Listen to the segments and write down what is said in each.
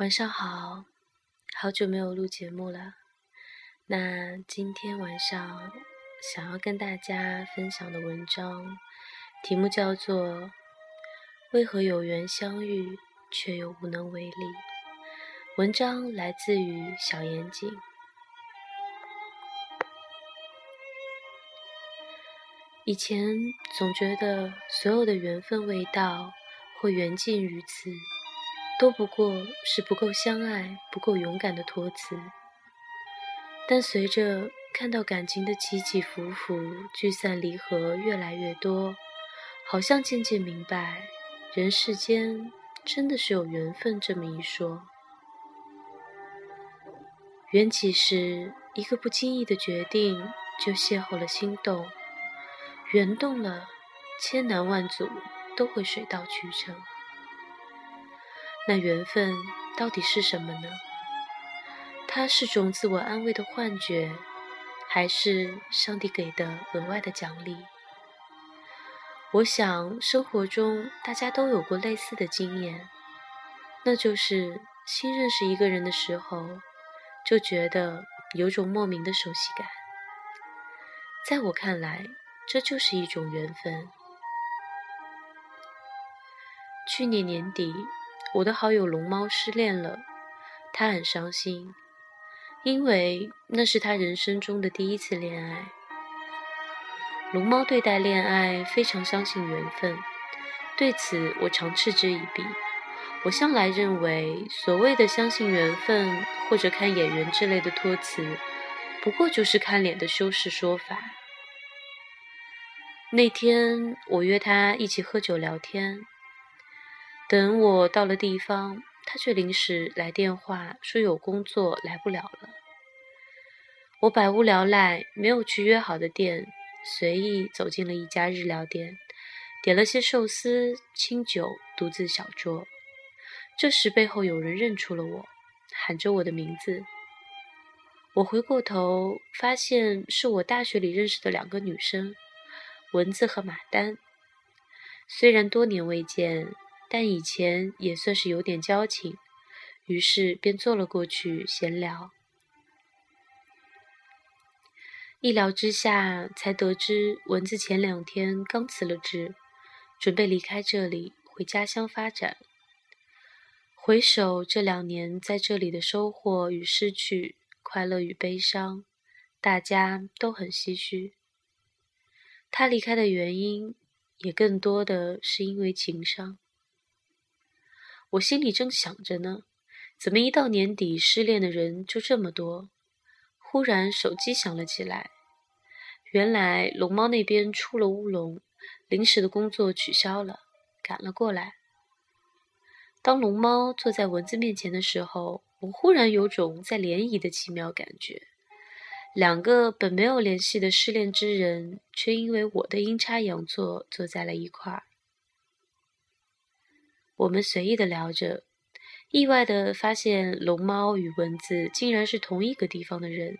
晚上好，好久没有录节目了。那今天晚上想要跟大家分享的文章，题目叫做《为何有缘相遇，却又无能为力》。文章来自于小严谨。以前总觉得所有的缘分未到，或缘尽于此。都不过是不够相爱、不够勇敢的托词。但随着看到感情的起起伏伏、聚散离合越来越多，好像渐渐明白，人世间真的是有缘分这么一说。缘起时，一个不经意的决定就邂逅了心动；缘动了，千难万阻都会水到渠成。那缘分到底是什么呢？它是种自我安慰的幻觉，还是上帝给的额外的奖励？我想生活中大家都有过类似的经验，那就是新认识一个人的时候，就觉得有种莫名的熟悉感。在我看来，这就是一种缘分。去年年底。我的好友龙猫失恋了，他很伤心，因为那是他人生中的第一次恋爱。龙猫对待恋爱非常相信缘分，对此我常嗤之以鼻。我向来认为，所谓的相信缘分或者看眼缘之类的托词，不过就是看脸的修饰说法。那天我约他一起喝酒聊天。等我到了地方，他却临时来电话说有工作来不了了。我百无聊赖，没有去约好的店，随意走进了一家日料店，点了些寿司、清酒，独自小酌。这时背后有人认出了我，喊着我的名字。我回过头，发现是我大学里认识的两个女生，蚊子和马丹。虽然多年未见。但以前也算是有点交情，于是便坐了过去闲聊。一聊之下，才得知蚊子前两天刚辞了职，准备离开这里回家乡发展。回首这两年在这里的收获与失去，快乐与悲伤，大家都很唏嘘。他离开的原因，也更多的是因为情伤。我心里正想着呢，怎么一到年底失恋的人就这么多？忽然手机响了起来，原来龙猫那边出了乌龙，临时的工作取消了，赶了过来。当龙猫坐在蚊子面前的时候，我忽然有种在联谊的奇妙感觉，两个本没有联系的失恋之人，却因为我的阴差阳错坐在了一块儿。我们随意的聊着，意外的发现龙猫与蚊子竟然是同一个地方的人。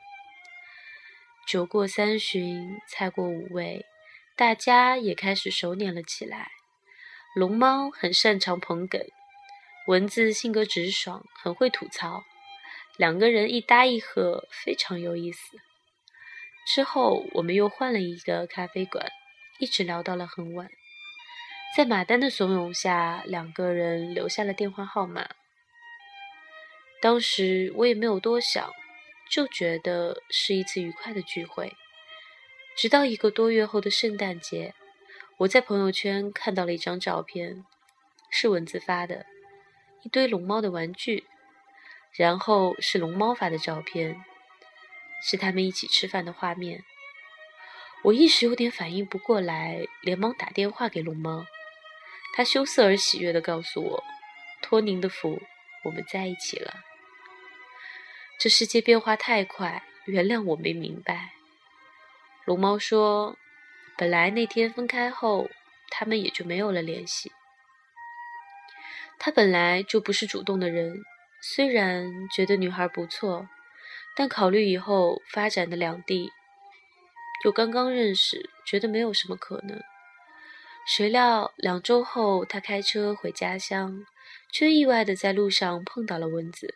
酒过三巡，菜过五味，大家也开始熟稔了起来。龙猫很擅长捧哏，蚊子性格直爽，很会吐槽，两个人一搭一和，非常有意思。之后我们又换了一个咖啡馆，一直聊到了很晚。在马丹的怂恿下，两个人留下了电话号码。当时我也没有多想，就觉得是一次愉快的聚会。直到一个多月后的圣诞节，我在朋友圈看到了一张照片，是蚊子发的，一堆龙猫的玩具。然后是龙猫发的照片，是他们一起吃饭的画面。我一时有点反应不过来，连忙打电话给龙猫。他羞涩而喜悦地告诉我：“托您的福，我们在一起了。”这世界变化太快，原谅我没明白。龙猫说：“本来那天分开后，他们也就没有了联系。他本来就不是主动的人，虽然觉得女孩不错，但考虑以后发展的两地，又刚刚认识，觉得没有什么可能。”谁料两周后，他开车回家乡，却意外的在路上碰到了蚊子。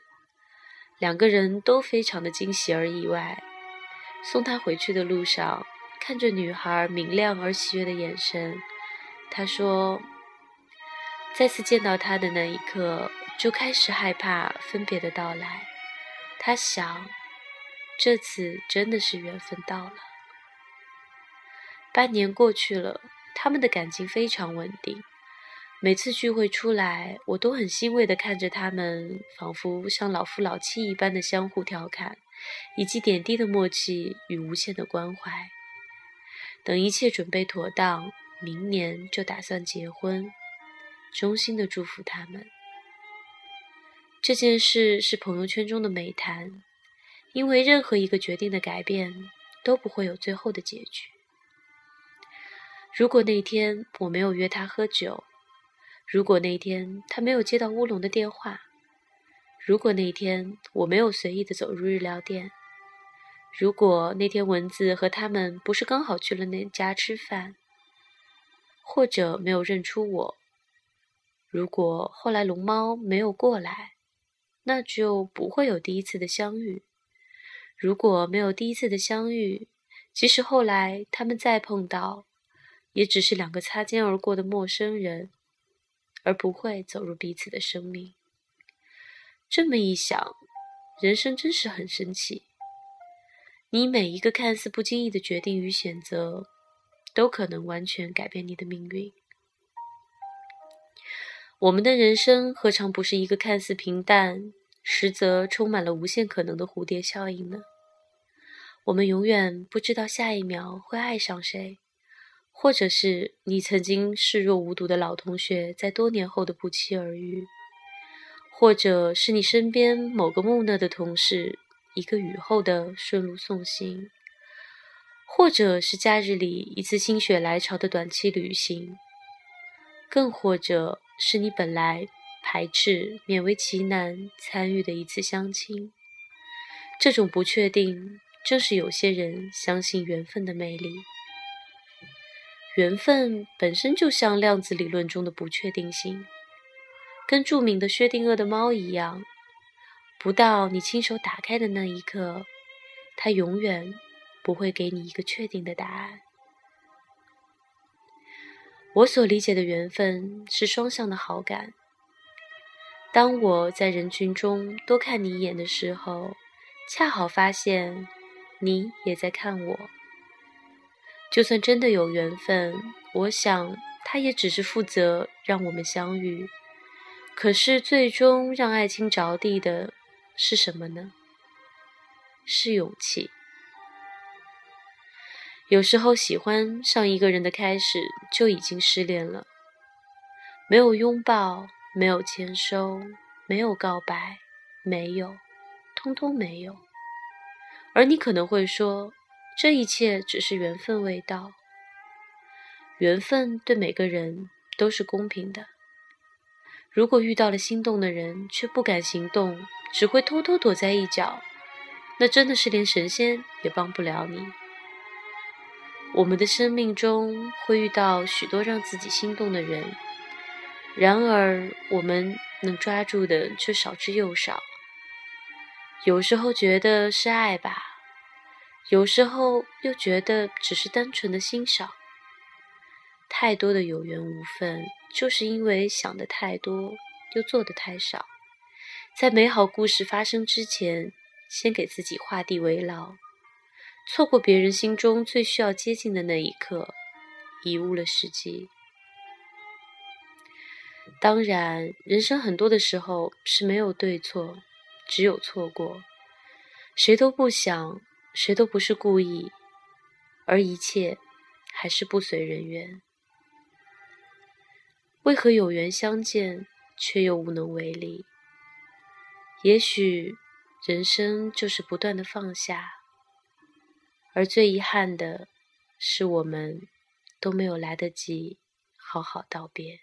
两个人都非常的惊喜而意外。送他回去的路上，看着女孩明亮而喜悦的眼神，他说：“再次见到她的那一刻，就开始害怕分别的到来。他想，这次真的是缘分到了。”半年过去了，他们的感情非常稳定。每次聚会出来，我都很欣慰地看着他们，仿佛像老夫老妻一般的相互调侃，以及点滴的默契与无限的关怀。等一切准备妥当，明年就打算结婚，衷心的祝福他们。这件事是朋友圈中的美谈，因为任何一个决定的改变都不会有最后的结局。如果那天我没有约他喝酒，如果那天他没有接到乌龙的电话，如果那天我没有随意的走入日料店，如果那天蚊子和他们不是刚好去了那家吃饭，或者没有认出我，如果后来龙猫没有过来，那就不会有第一次的相遇。如果没有第一次的相遇，即使后来他们再碰到，也只是两个擦肩而过的陌生人。而不会走入彼此的生命。这么一想，人生真是很神奇。你每一个看似不经意的决定与选择，都可能完全改变你的命运。我们的人生何尝不是一个看似平淡，实则充满了无限可能的蝴蝶效应呢？我们永远不知道下一秒会爱上谁。或者是你曾经视若无睹的老同学，在多年后的不期而遇；或者是你身边某个木讷的同事，一个雨后的顺路送行；或者是假日里一次心血来潮的短期旅行；更或者是你本来排斥、勉为其难参与的一次相亲。这种不确定，正是有些人相信缘分的魅力。缘分本身就像量子理论中的不确定性，跟著名的薛定谔的猫一样，不到你亲手打开的那一刻，它永远不会给你一个确定的答案。我所理解的缘分是双向的好感。当我在人群中多看你一眼的时候，恰好发现你也在看我。就算真的有缘分，我想他也只是负责让我们相遇。可是最终让爱情着地的是什么呢？是勇气。有时候喜欢上一个人的开始就已经失恋了，没有拥抱，没有签收，没有告白，没有，通通没有。而你可能会说。这一切只是缘分未到，缘分对每个人都是公平的。如果遇到了心动的人却不敢行动，只会偷偷躲在一角，那真的是连神仙也帮不了你。我们的生命中会遇到许多让自己心动的人，然而我们能抓住的却少之又少。有时候觉得是爱吧。有时候又觉得只是单纯的欣赏。太多的有缘无分，就是因为想的太多，又做的太少。在美好故事发生之前，先给自己画地为牢，错过别人心中最需要接近的那一刻，贻误了时机。当然，人生很多的时候是没有对错，只有错过。谁都不想。谁都不是故意，而一切还是不随人愿。为何有缘相见，却又无能为力？也许人生就是不断的放下，而最遗憾的是，我们都没有来得及好好道别。